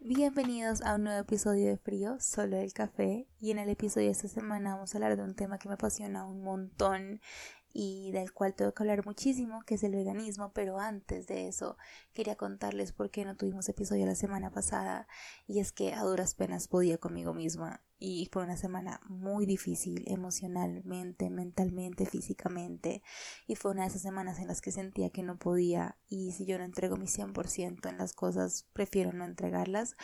Bienvenidos a un nuevo episodio de Frío, solo el café. Y en el episodio de esta semana vamos a hablar de un tema que me apasiona un montón y del cual tengo que hablar muchísimo, que es el veganismo, pero antes de eso quería contarles por qué no tuvimos episodio la semana pasada y es que a duras penas podía conmigo misma y fue una semana muy difícil emocionalmente, mentalmente, físicamente y fue una de esas semanas en las que sentía que no podía y si yo no entrego mi 100% en las cosas prefiero no entregarlas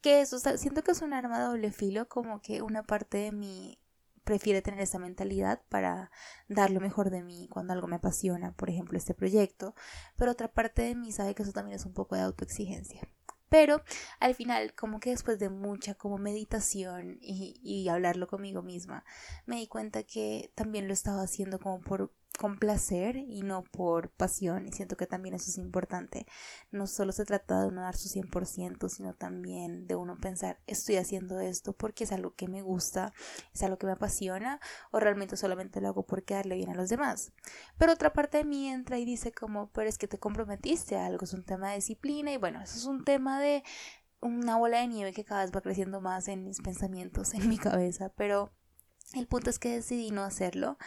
que eso siento que es un arma doble filo como que una parte de mí prefiere tener esa mentalidad para dar lo mejor de mí cuando algo me apasiona, por ejemplo este proyecto, pero otra parte de mí sabe que eso también es un poco de autoexigencia. Pero al final, como que después de mucha como meditación y, y hablarlo conmigo misma, me di cuenta que también lo estaba haciendo como por con placer y no por pasión y siento que también eso es importante. No solo se trata de uno dar su 100% sino también de uno pensar estoy haciendo esto porque es algo que me gusta es algo que me apasiona o realmente solamente lo hago por quedarle bien a los demás. Pero otra parte de mí entra y dice como pero es que te comprometiste a algo es un tema de disciplina y bueno eso es un tema de una bola de nieve que cada vez va creciendo más en mis pensamientos en mi cabeza pero el punto es que decidí no hacerlo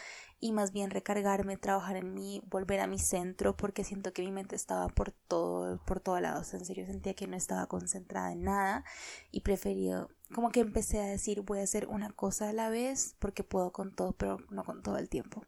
y más bien recargarme, trabajar en mí, volver a mi centro porque siento que mi mente estaba por todo, por todos lados. En serio sentía que no estaba concentrada en nada y preferí como que empecé a decir voy a hacer una cosa a la vez porque puedo con todo pero no con todo el tiempo.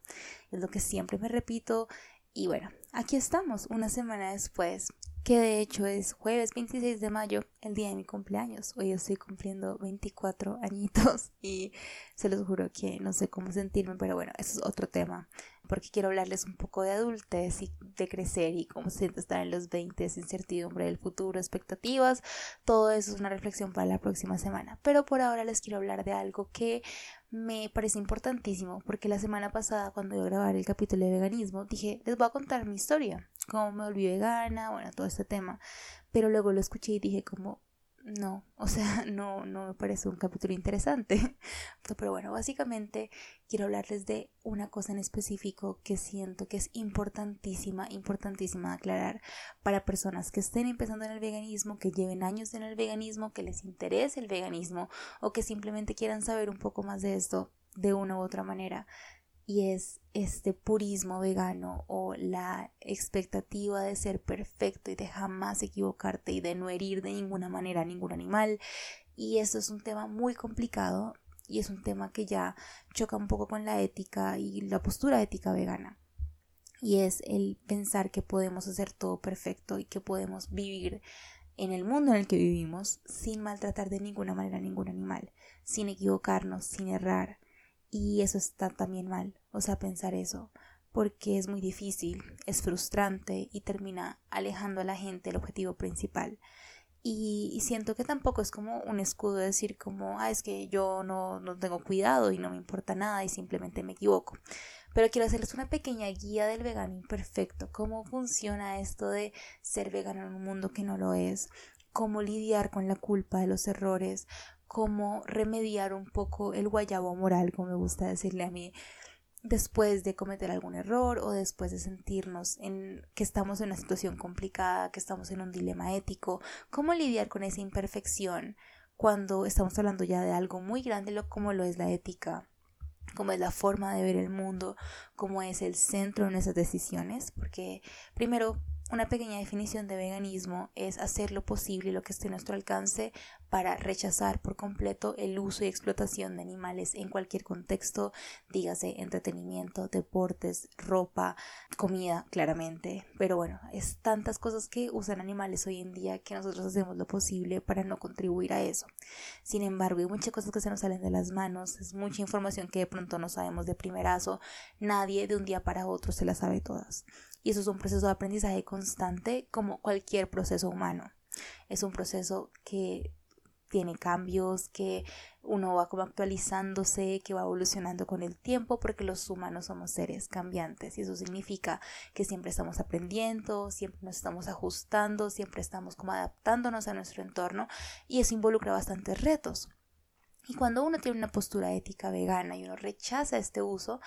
Es lo que siempre me repito y bueno, aquí estamos una semana después que de hecho es jueves 26 de mayo, el día de mi cumpleaños. Hoy estoy cumpliendo 24 añitos y se los juro que no sé cómo sentirme, pero bueno, eso es otro tema, porque quiero hablarles un poco de adultez y de crecer y cómo se siente estar en los 20, incertidumbre del futuro, expectativas, todo eso es una reflexión para la próxima semana. Pero por ahora les quiero hablar de algo que me parece importantísimo, porque la semana pasada cuando iba a grabar el capítulo de veganismo, dije, les voy a contar mi historia, cómo me volví vegana, bueno, todo este tema, pero luego lo escuché y dije como, no, o sea, no, no me parece un capítulo interesante. Pero bueno, básicamente quiero hablarles de una cosa en específico que siento que es importantísima, importantísima aclarar para personas que estén empezando en el veganismo, que lleven años en el veganismo, que les interese el veganismo o que simplemente quieran saber un poco más de esto de una u otra manera y es este purismo vegano o la expectativa de ser perfecto y de jamás equivocarte y de no herir de ninguna manera a ningún animal. Y eso es un tema muy complicado y es un tema que ya choca un poco con la ética y la postura ética vegana. Y es el pensar que podemos hacer todo perfecto y que podemos vivir en el mundo en el que vivimos sin maltratar de ninguna manera a ningún animal, sin equivocarnos, sin errar, y eso está también mal, o sea, pensar eso, porque es muy difícil, es frustrante y termina alejando a la gente del objetivo principal. Y, siento que tampoco es como un escudo decir como, ah, es que yo no, no tengo cuidado y no me importa nada y simplemente me equivoco. Pero quiero hacerles una pequeña guía del vegano imperfecto, cómo funciona esto de ser vegano en un mundo que no lo es, cómo lidiar con la culpa de los errores, cómo remediar un poco el guayabo moral, como me gusta decirle a mí, después de cometer algún error o después de sentirnos en que estamos en una situación complicada, que estamos en un dilema ético, cómo lidiar con esa imperfección cuando estamos hablando ya de algo muy grande como lo es la ética, como es la forma de ver el mundo, como es el centro de nuestras decisiones, porque primero una pequeña definición de veganismo es hacer lo posible y lo que esté a nuestro alcance para rechazar por completo el uso y explotación de animales en cualquier contexto, dígase entretenimiento, deportes, ropa, comida, claramente. Pero bueno, es tantas cosas que usan animales hoy en día que nosotros hacemos lo posible para no contribuir a eso. Sin embargo, hay muchas cosas que se nos salen de las manos, es mucha información que de pronto no sabemos de primerazo, nadie de un día para otro se la sabe todas y eso es un proceso de aprendizaje constante como cualquier proceso humano. Es un proceso que tiene cambios, que uno va como actualizándose, que va evolucionando con el tiempo, porque los humanos somos seres cambiantes y eso significa que siempre estamos aprendiendo, siempre nos estamos ajustando, siempre estamos como adaptándonos a nuestro entorno y eso involucra bastantes retos. Y cuando uno tiene una postura ética vegana y uno rechaza este uso,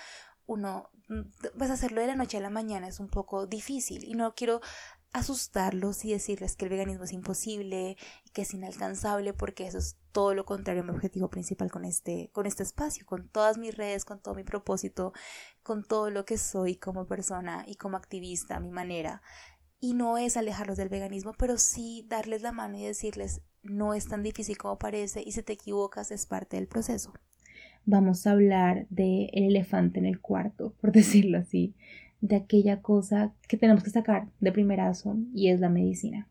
uno, mm, pues hacerlo de la noche a la mañana es un poco difícil y no quiero asustarlos y decirles que el veganismo es imposible y que es inalcanzable porque eso es todo lo contrario a mi objetivo principal con este, con este espacio, con todas mis redes, con todo mi propósito, con todo lo que soy como persona y como activista, a mi manera. Y no es alejarlos del veganismo, pero sí darles la mano y decirles no es tan difícil como parece y si te equivocas es parte del proceso. Vamos a hablar del elefante en el cuarto, por decirlo así, de aquella cosa que tenemos que sacar de primerazo y es la medicina.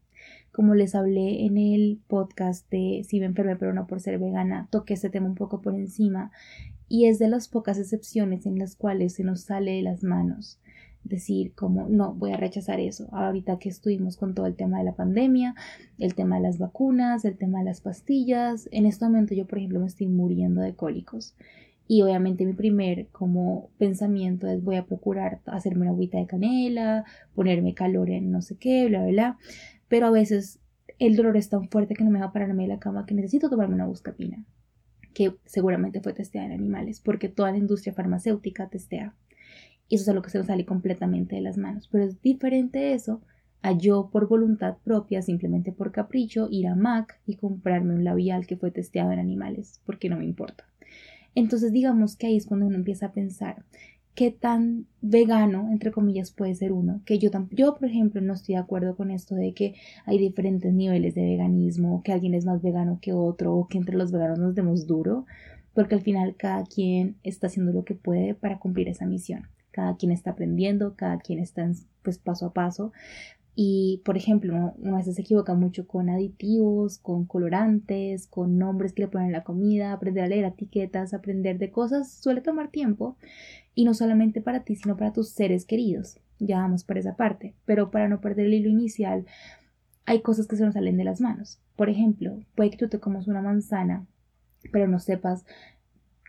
Como les hablé en el podcast de Si me enfermé pero no por ser vegana, toqué este tema un poco por encima y es de las pocas excepciones en las cuales se nos sale de las manos decir como no voy a rechazar eso ahorita que estuvimos con todo el tema de la pandemia el tema de las vacunas el tema de las pastillas en este momento yo por ejemplo me estoy muriendo de cólicos y obviamente mi primer como pensamiento es voy a procurar hacerme una agüita de canela, ponerme calor en no sé qué, bla, bla, bla. Pero a veces el dolor es tan fuerte que no me va a pararme de la cama que necesito tomarme una buscapina, que seguramente fue testeada en animales, porque toda la industria farmacéutica testea. Y eso es algo que se nos sale completamente de las manos. Pero es diferente eso a yo por voluntad propia, simplemente por capricho, ir a MAC y comprarme un labial que fue testeado en animales, porque no me importa. Entonces digamos que ahí es cuando uno empieza a pensar qué tan vegano, entre comillas, puede ser uno. Que yo, yo, por ejemplo, no estoy de acuerdo con esto de que hay diferentes niveles de veganismo, que alguien es más vegano que otro, o que entre los veganos nos demos duro, porque al final cada quien está haciendo lo que puede para cumplir esa misión. Cada quien está aprendiendo, cada quien está pues paso a paso, y, por ejemplo, a veces se equivoca mucho con aditivos, con colorantes, con nombres que le ponen a la comida, aprender a leer etiquetas, aprender de cosas suele tomar tiempo. Y no solamente para ti, sino para tus seres queridos. Ya vamos por esa parte. Pero para no perder el hilo inicial, hay cosas que se nos salen de las manos. Por ejemplo, puede que tú te comas una manzana, pero no sepas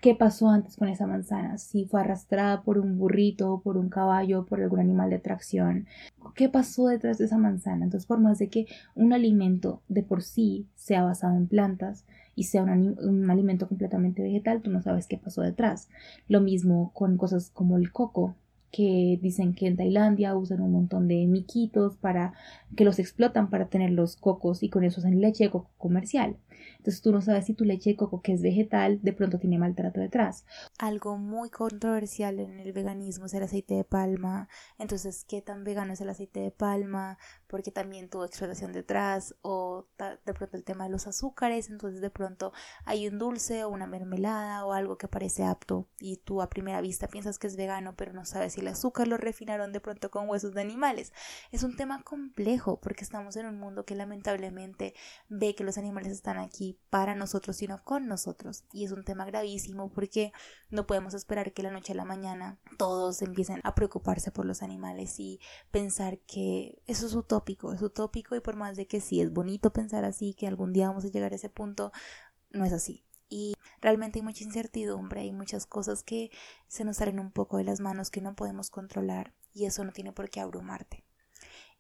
qué pasó antes con esa manzana, si fue arrastrada por un burrito, por un caballo, por algún animal de tracción, qué pasó detrás de esa manzana. Entonces, por más de que un alimento de por sí sea basado en plantas y sea un, un alimento completamente vegetal, tú no sabes qué pasó detrás. Lo mismo con cosas como el coco, que dicen que en Tailandia usan un montón de miquitos para que los explotan para tener los cocos y con eso hacen leche de coco comercial. Entonces tú no sabes si tu leche de coco, que es vegetal, de pronto tiene maltrato detrás. Algo muy controversial en el veganismo es el aceite de palma. Entonces, ¿qué tan vegano es el aceite de palma? Porque también tuvo explotación detrás. O de pronto el tema de los azúcares. Entonces, de pronto hay un dulce o una mermelada o algo que parece apto y tú a primera vista piensas que es vegano, pero no sabes si el azúcar lo refinaron de pronto con huesos de animales. Es un tema complejo porque estamos en un mundo que lamentablemente ve que los animales están aquí para nosotros, sino con nosotros. Y es un tema gravísimo porque no podemos esperar que la noche a la mañana todos empiecen a preocuparse por los animales y pensar que eso es utópico, es utópico y por más de que sí es bonito pensar así, que algún día vamos a llegar a ese punto, no es así. Realmente hay mucha incertidumbre, hay muchas cosas que se nos salen un poco de las manos que no podemos controlar y eso no tiene por qué abrumarte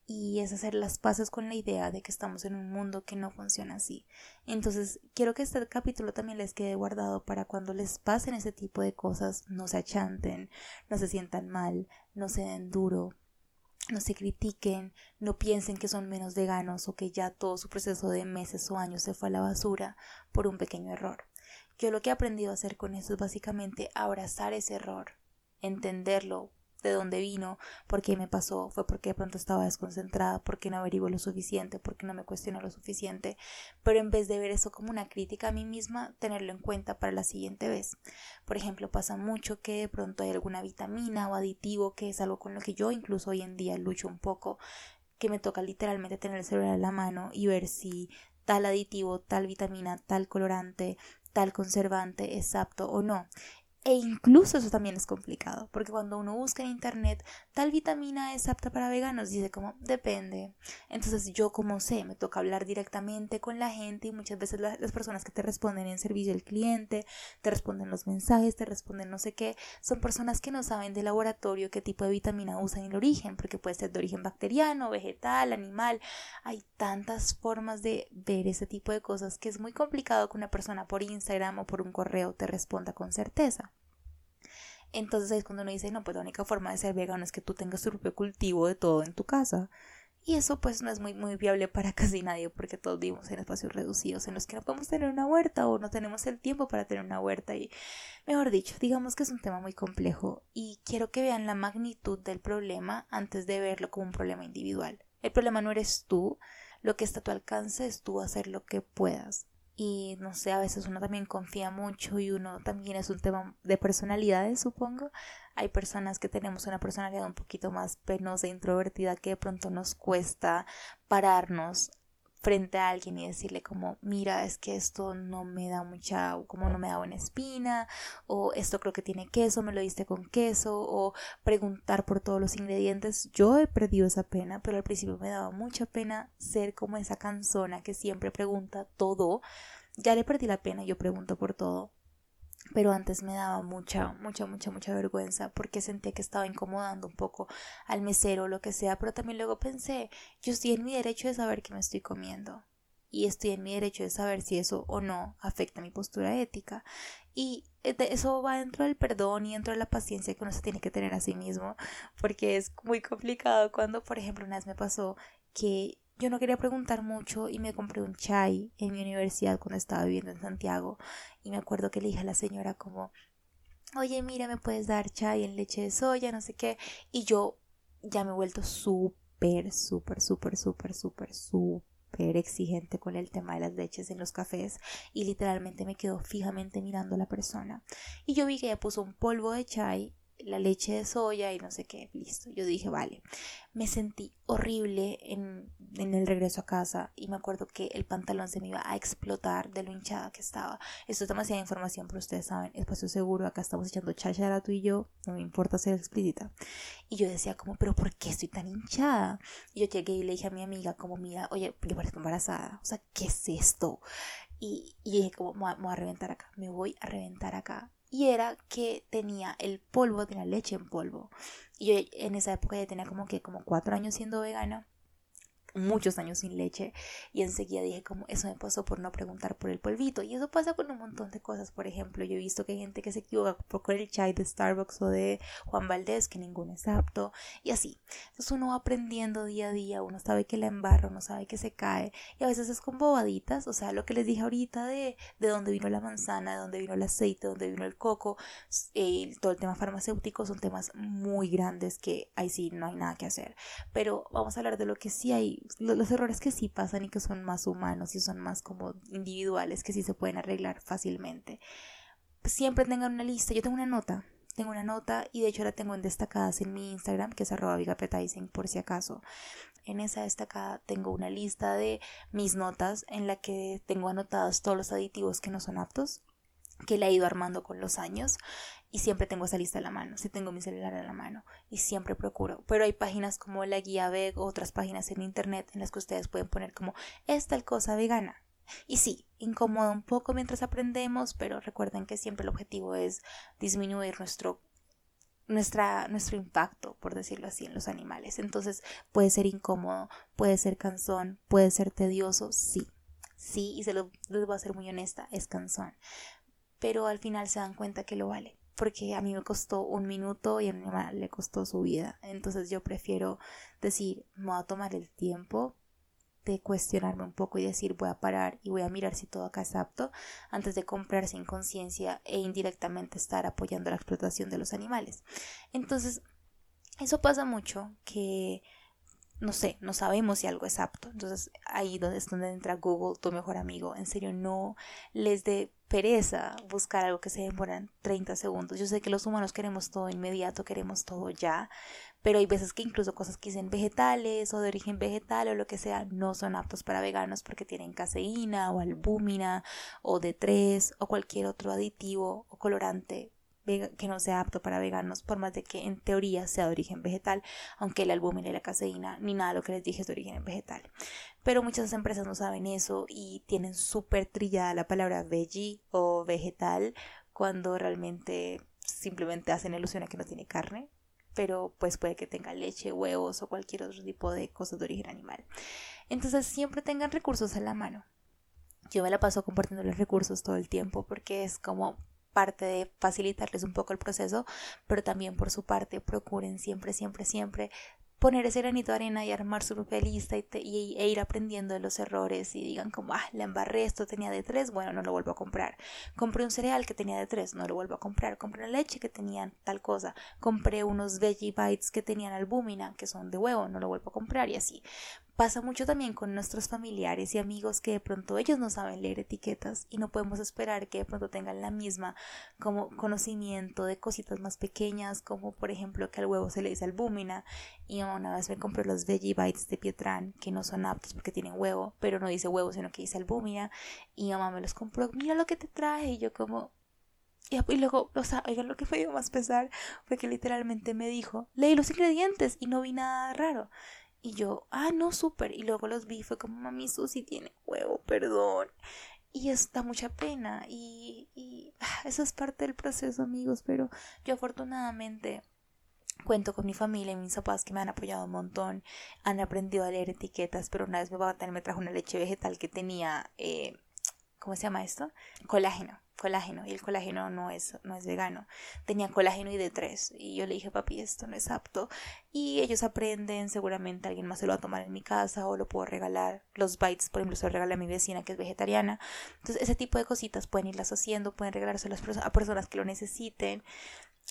y es hacer las paces con la idea de que estamos en un mundo que no funciona así. Entonces, quiero que este capítulo también les quede guardado para cuando les pasen ese tipo de cosas, no se achanten, no se sientan mal, no se den duro, no se critiquen, no piensen que son menos veganos o que ya todo su proceso de meses o años se fue a la basura por un pequeño error. Yo lo que he aprendido a hacer con eso es básicamente abrazar ese error, entenderlo, de dónde vino, por qué me pasó, fue porque de pronto estaba desconcentrada, porque no averiguo lo suficiente, porque no me cuestiono lo suficiente, pero en vez de ver eso como una crítica a mí misma, tenerlo en cuenta para la siguiente vez. Por ejemplo, pasa mucho que de pronto hay alguna vitamina o aditivo que es algo con lo que yo incluso hoy en día lucho un poco, que me toca literalmente tener el celular en la mano y ver si tal aditivo, tal vitamina, tal colorante, tal conservante es apto o no. E incluso eso también es complicado, porque cuando uno busca en internet tal vitamina es apta para veganos, dice como depende. Entonces yo como sé, me toca hablar directamente con la gente y muchas veces las personas que te responden en servicio al cliente, te responden los mensajes, te responden no sé qué, son personas que no saben de laboratorio qué tipo de vitamina usan y el origen, porque puede ser de origen bacteriano, vegetal, animal. Hay tantas formas de ver ese tipo de cosas que es muy complicado que una persona por Instagram o por un correo te responda con certeza. Entonces es cuando uno dice, no, pues la única forma de ser vegano es que tú tengas tu propio cultivo de todo en tu casa. Y eso pues no es muy, muy viable para casi nadie porque todos vivimos en espacios reducidos en los que no podemos tener una huerta o no tenemos el tiempo para tener una huerta y mejor dicho, digamos que es un tema muy complejo y quiero que vean la magnitud del problema antes de verlo como un problema individual. El problema no eres tú, lo que está a tu alcance es tú hacer lo que puedas. Y no sé, a veces uno también confía mucho y uno también es un tema de personalidades, supongo. Hay personas que tenemos una personalidad un poquito más penosa introvertida que de pronto nos cuesta pararnos frente a alguien y decirle como mira es que esto no me da mucha como no me da buena espina o esto creo que tiene queso me lo diste con queso o preguntar por todos los ingredientes. Yo he perdido esa pena pero al principio me daba mucha pena ser como esa canzona que siempre pregunta todo. Ya le perdí la pena yo pregunto por todo pero antes me daba mucha, mucha, mucha, mucha vergüenza porque sentía que estaba incomodando un poco al mesero o lo que sea, pero también luego pensé, yo estoy en mi derecho de saber qué me estoy comiendo y estoy en mi derecho de saber si eso o no afecta mi postura ética. Y eso va dentro del perdón y dentro de la paciencia que uno se tiene que tener a sí mismo porque es muy complicado cuando por ejemplo una vez me pasó que yo no quería preguntar mucho y me compré un chai en mi universidad cuando estaba viviendo en Santiago y me acuerdo que le dije a la señora como oye mira me puedes dar chai en leche de soya no sé qué y yo ya me he vuelto súper súper súper súper súper súper exigente con el tema de las leches en los cafés y literalmente me quedo fijamente mirando a la persona. Y yo vi que ella puso un polvo de chai la leche de soya y no sé qué, listo. Yo dije, vale, me sentí horrible en, en, el regreso a casa y me acuerdo que el pantalón se me iba a explotar de lo hinchada que estaba. Esto es demasiada información, pero ustedes saben, espacio seguro, acá estamos echando cháchara tú y yo, no me importa ser explícita. Y yo decía como, pero ¿por qué estoy tan hinchada? Y yo llegué y le dije a mi amiga como, mira, oye, yo parezco embarazada, o sea, ¿qué es esto? Y, y dije como, me voy a reventar acá, me voy a reventar acá y era que tenía el polvo la leche en polvo. Y yo en esa época ya tenía como que como cuatro años siendo vegana muchos años sin leche y enseguida dije como eso me pasó por no preguntar por el polvito y eso pasa con un montón de cosas. Por ejemplo yo he visto que hay gente que se equivoca con el chai de Starbucks o de Juan Valdés que ninguno es apto y así. Entonces uno va aprendiendo día a día uno sabe que la embarra uno sabe que se cae y a veces es con bobaditas. O sea lo que les dije ahorita de de dónde vino la manzana de dónde vino el aceite de dónde vino el coco eh, todo el tema farmacéutico son temas muy grandes que ahí sí no hay nada que hacer. Pero vamos a hablar de lo que sí hay los errores que sí pasan y que son más humanos y son más como individuales, que sí se pueden arreglar fácilmente. Siempre tengan una lista. Yo tengo una nota. Tengo una nota y de hecho la tengo en destacadas en mi Instagram, que es arroba por si acaso. En esa destacada tengo una lista de mis notas en la que tengo anotados todos los aditivos que no son aptos que le he ido armando con los años y siempre tengo esa lista a la mano, si tengo mi celular a la mano y siempre procuro. Pero hay páginas como la guía veg o otras páginas en internet en las que ustedes pueden poner como es tal cosa vegana. Y sí, incomoda un poco mientras aprendemos, pero recuerden que siempre el objetivo es disminuir nuestro nuestra, nuestro impacto, por decirlo así, en los animales. Entonces puede ser incómodo, puede ser cansón, puede ser tedioso, sí. Sí, y se lo, les voy a ser muy honesta, es cansón. Pero al final se dan cuenta que lo vale porque a mí me costó un minuto y a mi mamá le costó su vida. Entonces yo prefiero decir, me voy a tomar el tiempo de cuestionarme un poco y decir voy a parar y voy a mirar si todo acá es apto antes de comprar sin conciencia e indirectamente estar apoyando la explotación de los animales. Entonces, eso pasa mucho que no sé, no sabemos si algo es apto. Entonces ahí donde es donde entra Google, tu mejor amigo. En serio, no les dé pereza buscar algo que se demora 30 segundos. Yo sé que los humanos queremos todo inmediato, queremos todo ya, pero hay veces que incluso cosas que dicen vegetales o de origen vegetal o lo que sea no son aptos para veganos porque tienen caseína o albúmina o D3 o cualquier otro aditivo o colorante que no sea apto para veganos, por más de que en teoría sea de origen vegetal, aunque la albúmina y la caseína ni nada de lo que les dije es de origen vegetal. Pero muchas empresas no saben eso y tienen súper trillada la palabra veggie o vegetal cuando realmente simplemente hacen ilusión a que no tiene carne, pero pues puede que tenga leche, huevos o cualquier otro tipo de cosas de origen animal. Entonces siempre tengan recursos a la mano. Yo me la paso compartiendo los recursos todo el tiempo porque es como parte de facilitarles un poco el proceso, pero también por su parte procuren siempre, siempre, siempre poner ese granito de arena y armar su propia lista y, e ir aprendiendo de los errores y digan como, ah, la embarré, esto tenía de tres, bueno, no lo vuelvo a comprar. Compré un cereal que tenía de tres, no lo vuelvo a comprar. Compré una leche que tenía tal cosa. Compré unos veggie bites que tenían albúmina, que son de huevo, no lo vuelvo a comprar y así. Pasa mucho también con nuestros familiares y amigos que de pronto ellos no saben leer etiquetas y no podemos esperar que de pronto tengan la misma como conocimiento de cositas más pequeñas como por ejemplo que al huevo se le dice albúmina y una vez me compré los veggie bites de Pietran que no son aptos porque tienen huevo pero no dice huevo sino que dice albúmina y mamá me los compró mira lo que te traje y yo como y, luego, o sea, oigan, lo que dio más pesar fue que literalmente me dijo, leí los ingredientes y no vi nada raro. Y yo, ah, no, súper. Y luego los vi, fue como, mami, Susi tiene huevo, perdón. Y eso da mucha pena. Y, y ah, eso es parte del proceso, amigos. Pero yo afortunadamente cuento con mi familia y mis papás que me han apoyado un montón. Han aprendido a leer etiquetas, pero una vez mi papá me trajo una leche vegetal que tenía, eh, ¿cómo se llama esto? Colágeno colágeno y el colágeno no es, no es vegano. Tenía colágeno y de tres y yo le dije, papi, esto no es apto. Y ellos aprenden, seguramente alguien más se lo va a tomar en mi casa o lo puedo regalar. Los bites, por ejemplo, se lo regala a mi vecina que es vegetariana. Entonces, ese tipo de cositas pueden irlas haciendo, pueden regalárselas a personas que lo necesiten.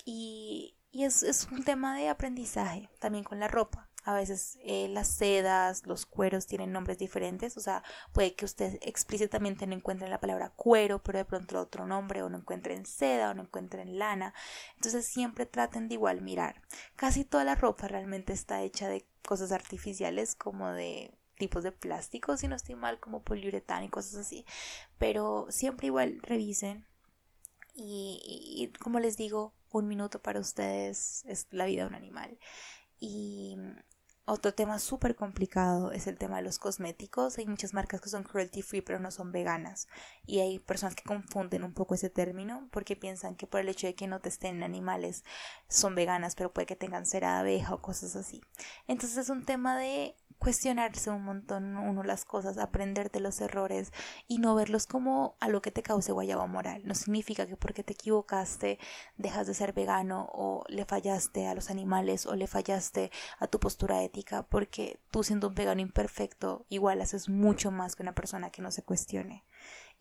Y, y es, es un tema de aprendizaje también con la ropa. A veces eh, las sedas, los cueros tienen nombres diferentes, o sea, puede que usted explícitamente no encuentre la palabra cuero, pero de pronto otro nombre, o no encuentren seda, o no encuentren lana. Entonces siempre traten de igual mirar. Casi toda la ropa realmente está hecha de cosas artificiales, como de tipos de plástico, si no estoy mal, como poliuretano y cosas así. Pero siempre igual revisen. y como les digo, un minuto para ustedes es la vida de un animal. Y otro tema súper complicado es el tema de los cosméticos. Hay muchas marcas que son cruelty free pero no son veganas. Y hay personas que confunden un poco ese término porque piensan que por el hecho de que no testen animales son veganas pero puede que tengan cera de abeja o cosas así. Entonces es un tema de cuestionarse un montón uno las cosas, aprender de los errores y no verlos como a lo que te cause guayaba moral. No significa que porque te equivocaste dejas de ser vegano o le fallaste a los animales o le fallaste a tu postura ética porque tú siendo un vegano imperfecto igual haces mucho más que una persona que no se cuestione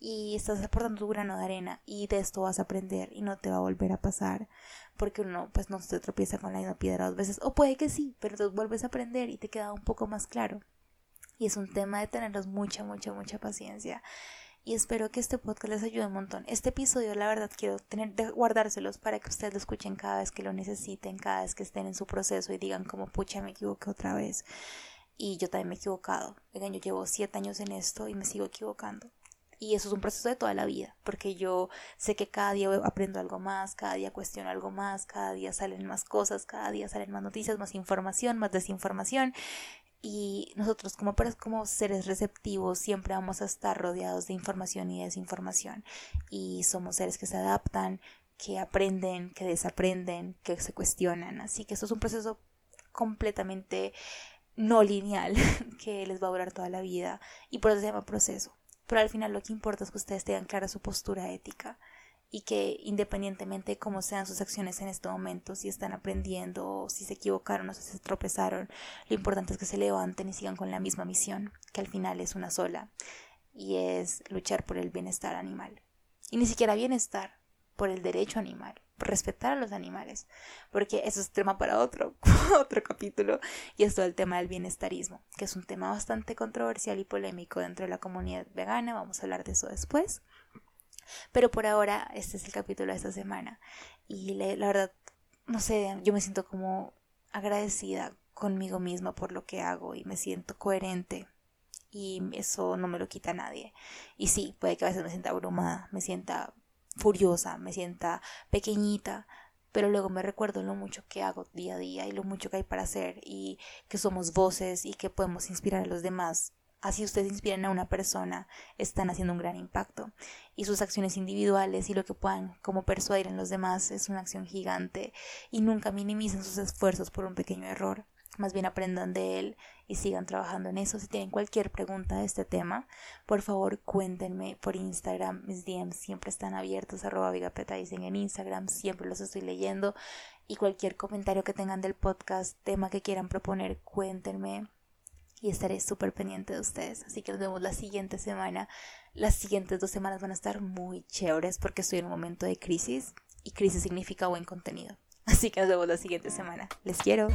y estás aportando tu grano de arena y de esto vas a aprender y no te va a volver a pasar porque uno pues no se tropieza con la misma piedra dos veces o puede que sí, pero entonces vuelves a aprender y te queda un poco más claro. Y es un tema de tenerlos mucha, mucha, mucha paciencia. Y espero que este podcast les ayude un montón. Este episodio, la verdad, quiero tener, de guardárselos para que ustedes lo escuchen cada vez que lo necesiten, cada vez que estén en su proceso y digan como, pucha, me equivoqué otra vez. Y yo también me he equivocado. Oigan, yo llevo siete años en esto y me sigo equivocando. Y eso es un proceso de toda la vida, porque yo sé que cada día aprendo algo más, cada día cuestiono algo más, cada día salen más cosas, cada día salen más noticias, más información, más desinformación. Y nosotros como, como seres receptivos siempre vamos a estar rodeados de información y desinformación. Y somos seres que se adaptan, que aprenden, que desaprenden, que se cuestionan. Así que eso es un proceso completamente no lineal que les va a durar toda la vida y por eso se llama proceso pero al final lo que importa es que ustedes tengan clara su postura ética y que independientemente de cómo sean sus acciones en este momento, si están aprendiendo si se equivocaron o si se tropezaron, lo importante es que se levanten y sigan con la misma misión, que al final es una sola, y es luchar por el bienestar animal. Y ni siquiera bienestar, por el derecho animal, respetar a los animales, porque eso es tema para otro, otro capítulo, y es todo el tema del bienestarismo, que es un tema bastante controversial y polémico dentro de la comunidad vegana, vamos a hablar de eso después. Pero por ahora, este es el capítulo de esta semana, y la verdad, no sé, yo me siento como agradecida conmigo misma por lo que hago y me siento coherente y eso no me lo quita nadie. Y sí, puede que a veces me sienta abrumada, me sienta furiosa, me sienta pequeñita, pero luego me recuerdo lo mucho que hago día a día y lo mucho que hay para hacer y que somos voces y que podemos inspirar a los demás. Así ustedes inspiran a una persona, están haciendo un gran impacto. Y sus acciones individuales y lo que puedan como persuadir en los demás es una acción gigante y nunca minimicen sus esfuerzos por un pequeño error. más bien aprendan de él y sigan trabajando en eso. Si tienen cualquier pregunta de este tema, por favor cuéntenme por Instagram. Mis DMs siempre están abiertos, arroba dicen en Instagram, siempre los estoy leyendo. Y cualquier comentario que tengan del podcast, tema que quieran proponer, cuéntenme. Y estaré súper pendiente de ustedes. Así que nos vemos la siguiente semana. Las siguientes dos semanas van a estar muy chéveres porque estoy en un momento de crisis. Y crisis significa buen contenido. Así que nos vemos la siguiente semana. Les quiero.